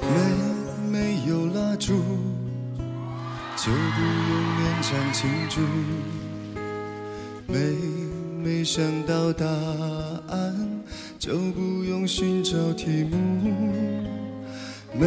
没没有蜡烛，就不用勉强庆祝。没没想到答案，就不用寻找题目。没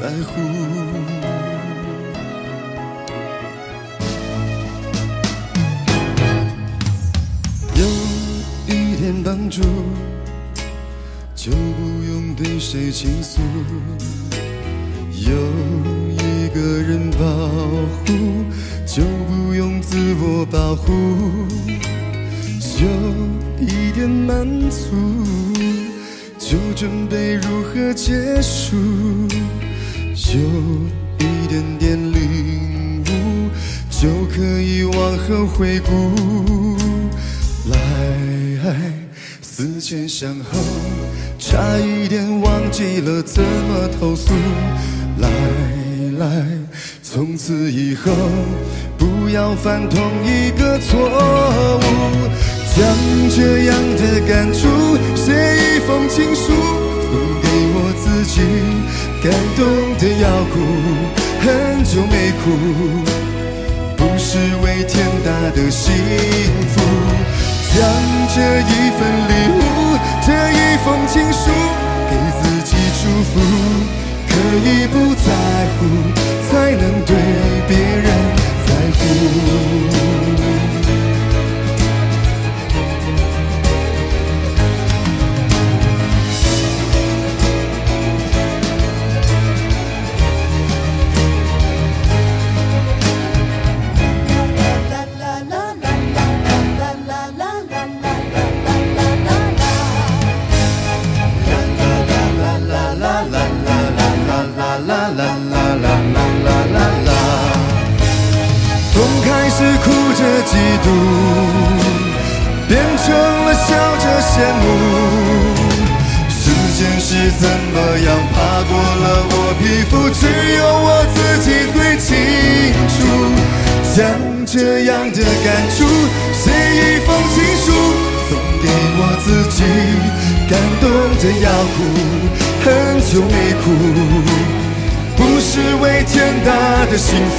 在乎。有一点帮助，就不用对谁倾诉。有一个人保护，就不用自我保护；有一点满足，就准备如何结束；有一点点领悟，就可以往后回顾。来，思前想后，差一点忘记了怎么投诉。来来，从此以后不要犯同一个错误。将这样的感触写一封情书，感动的要哭，很久没哭。不是为天大的幸福，将这一份礼物，这一封情书，给自己祝福。可以不在乎，才能对别人在乎。变成了笑着羡慕。时间是怎么样爬过了我皮肤，只有我自己最清楚。将这样的感触写一封情书，送给我自己，感动的要哭，很久没哭。不是为天大的幸福，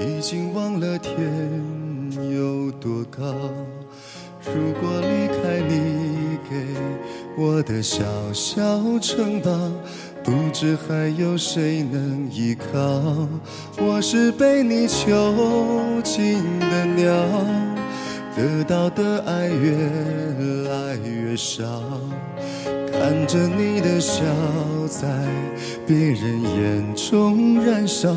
已经忘了天有多高。如果离开你给我的小小城堡，不知还有谁能依靠。我是被你囚禁的鸟，得到的爱越来越少。看着你的笑在别人眼中燃烧，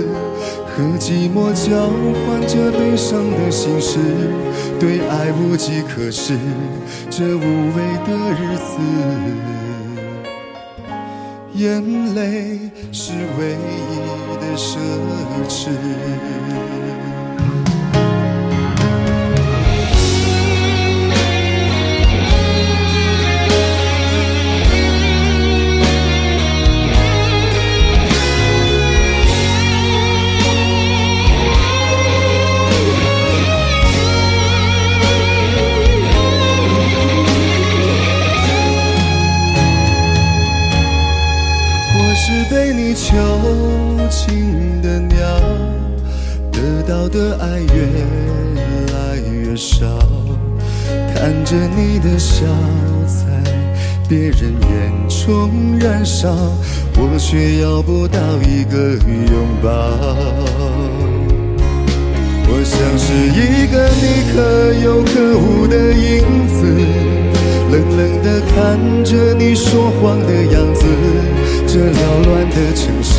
和寂寞交换着悲伤的心事，对爱无计可施，这无味的日子，眼泪是唯一的奢侈。囚禁的鸟，得到的爱越来越少。看着你的笑在别人眼中燃烧，我却要不到一个拥抱。我像是一个你可有可无的影子，冷冷地看着你说谎的样子。这缭乱的城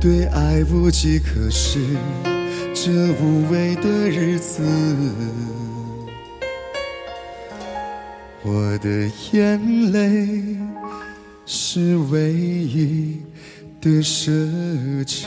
对爱无计可施，这无味的日子，我的眼泪是唯一的奢侈。